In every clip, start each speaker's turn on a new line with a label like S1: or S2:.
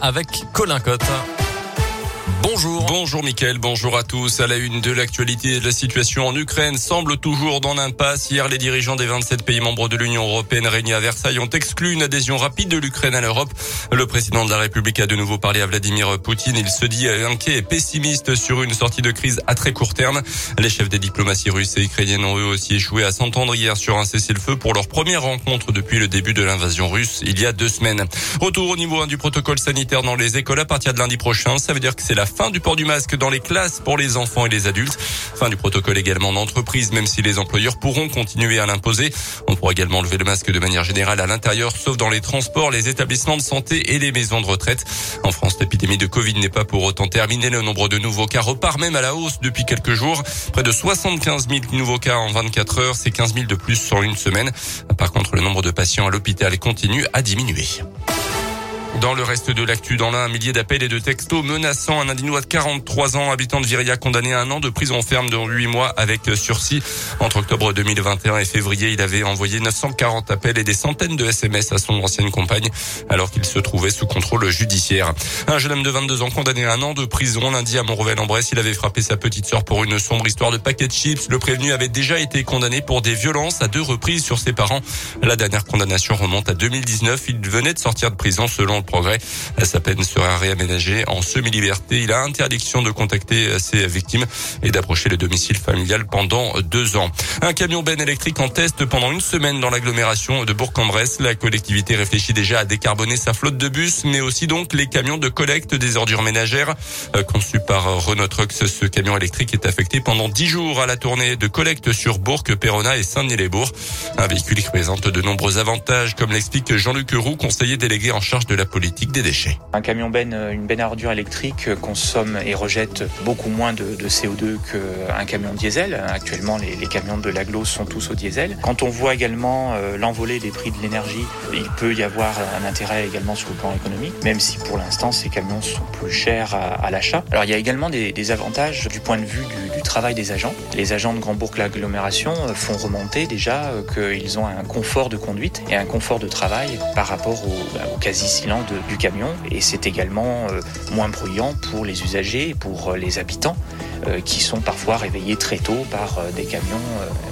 S1: avec Colin Cotte. Bonjour.
S2: Bonjour Mickaël, bonjour à tous. À la une de l'actualité, la situation en Ukraine semble toujours dans l'impasse. Hier, les dirigeants des 27 pays membres de l'Union européenne réunis à Versailles ont exclu une adhésion rapide de l'Ukraine à l'Europe. Le président de la République a de nouveau parlé à Vladimir Poutine. Il se dit inquiet et pessimiste sur une sortie de crise à très court terme. Les chefs des diplomaties russes et ukrainiennes ont eux aussi échoué à s'entendre hier sur un cessez-le-feu pour leur première rencontre depuis le début de l'invasion russe il y a deux semaines. Retour au niveau 1 du protocole sanitaire dans les écoles à partir de lundi prochain. Ça veut dire que c'est la fin du port du masque dans les classes pour les enfants et les adultes. Fin du protocole également en entreprise, même si les employeurs pourront continuer à l'imposer. On pourra également lever le masque de manière générale à l'intérieur, sauf dans les transports, les établissements de santé et les maisons de retraite. En France, l'épidémie de Covid n'est pas pour autant terminée. Le nombre de nouveaux cas repart même à la hausse depuis quelques jours. Près de 75 000 nouveaux cas en 24 heures. C'est 15 000 de plus sur une semaine. Par contre, le nombre de patients à l'hôpital continue à diminuer. Dans le reste de l'actu, dans l'un, un millier d'appels et de textos menaçant un Indinois de 43 ans, habitant de Viria, condamné à un an de prison ferme de 8 mois avec sursis. Entre octobre 2021 et février, il avait envoyé 940 appels et des centaines de SMS à son ancienne compagne, alors qu'il se trouvait sous contrôle judiciaire. Un jeune homme de 22 ans condamné à un an de prison lundi à Montrevel-en-Bresse. Il avait frappé sa petite sœur pour une sombre histoire de paquet de chips. Le prévenu avait déjà été condamné pour des violences à deux reprises sur ses parents. La dernière condamnation remonte à 2019. Il venait de sortir de prison selon progrès. Sa peine sera réaménagée en semi-liberté. Il a interdiction de contacter ses victimes et d'approcher le domicile familial pendant deux ans. Un camion ben électrique en test pendant une semaine dans l'agglomération de Bourg-en-Bresse. La collectivité réfléchit déjà à décarboner sa flotte de bus, mais aussi donc les camions de collecte des ordures ménagères. Euh, conçu par Renault Trucks, ce camion électrique est affecté pendant dix jours à la tournée de collecte sur Bourg, Perona et Saint-Denis-les-Bourgs. Un véhicule qui présente de nombreux avantages, comme l'explique Jean-Luc Roux, conseiller délégué en charge de la politique des déchets.
S3: Un camion ben, une benne à ordures électrique consomme et rejette beaucoup moins de, de CO2 qu'un camion diesel. Actuellement, les, camions de l'aglo sont tous au diesel. Quand on voit également euh, l'envolée des prix de l'énergie, il peut y avoir un intérêt également sur le plan économique, même si pour l'instant ces camions sont plus chers à, l'achat. Alors il y a également des, avantages du point de vue du, travail des agents. Les agents de Grand Bourg l'agglomération font remonter déjà qu'ils ont un confort de conduite et un confort de travail par rapport au, au quasi-silence du camion et c'est également euh, moins bruyant pour les usagers et pour euh, les habitants euh, qui sont parfois réveillés très tôt par des camions,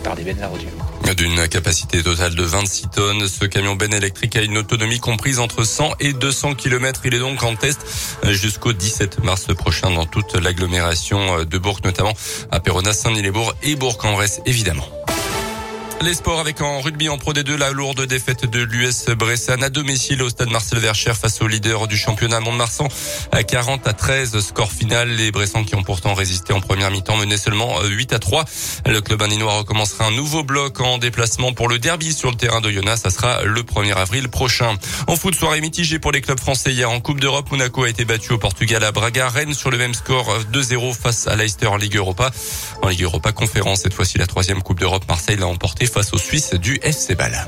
S3: par des bennes à ordures.
S2: D'une capacité totale de 26 tonnes, ce camion ben électrique a une autonomie comprise entre 100 et 200 km. Il est donc en test jusqu'au 17 mars prochain dans toute l'agglomération de Bourg, notamment à Perona, Saint-Nilébourg et Bourg-en-Bresse, évidemment. Les sports avec en rugby en Pro D2, la lourde défaite de l'US Bressan à domicile au stade Marcel Vercher face au leader du championnat Mont-de-Marsan à 40 à 13 score final. Les Bressans qui ont pourtant résisté en première mi-temps menaient seulement 8 à 3. Le club indinois recommencera un nouveau bloc en déplacement pour le derby sur le terrain de Yona. Ça sera le 1er avril prochain. En foot, soirée mitigée pour les clubs français hier en Coupe d'Europe. Monaco a été battu au Portugal à Braga. Rennes sur le même score 2-0 face à Leicester en Ligue Europa. En Ligue Europa conférence, cette fois-ci la troisième Coupe d'Europe, Marseille l'a emporté face aux Suisses du FC Ball.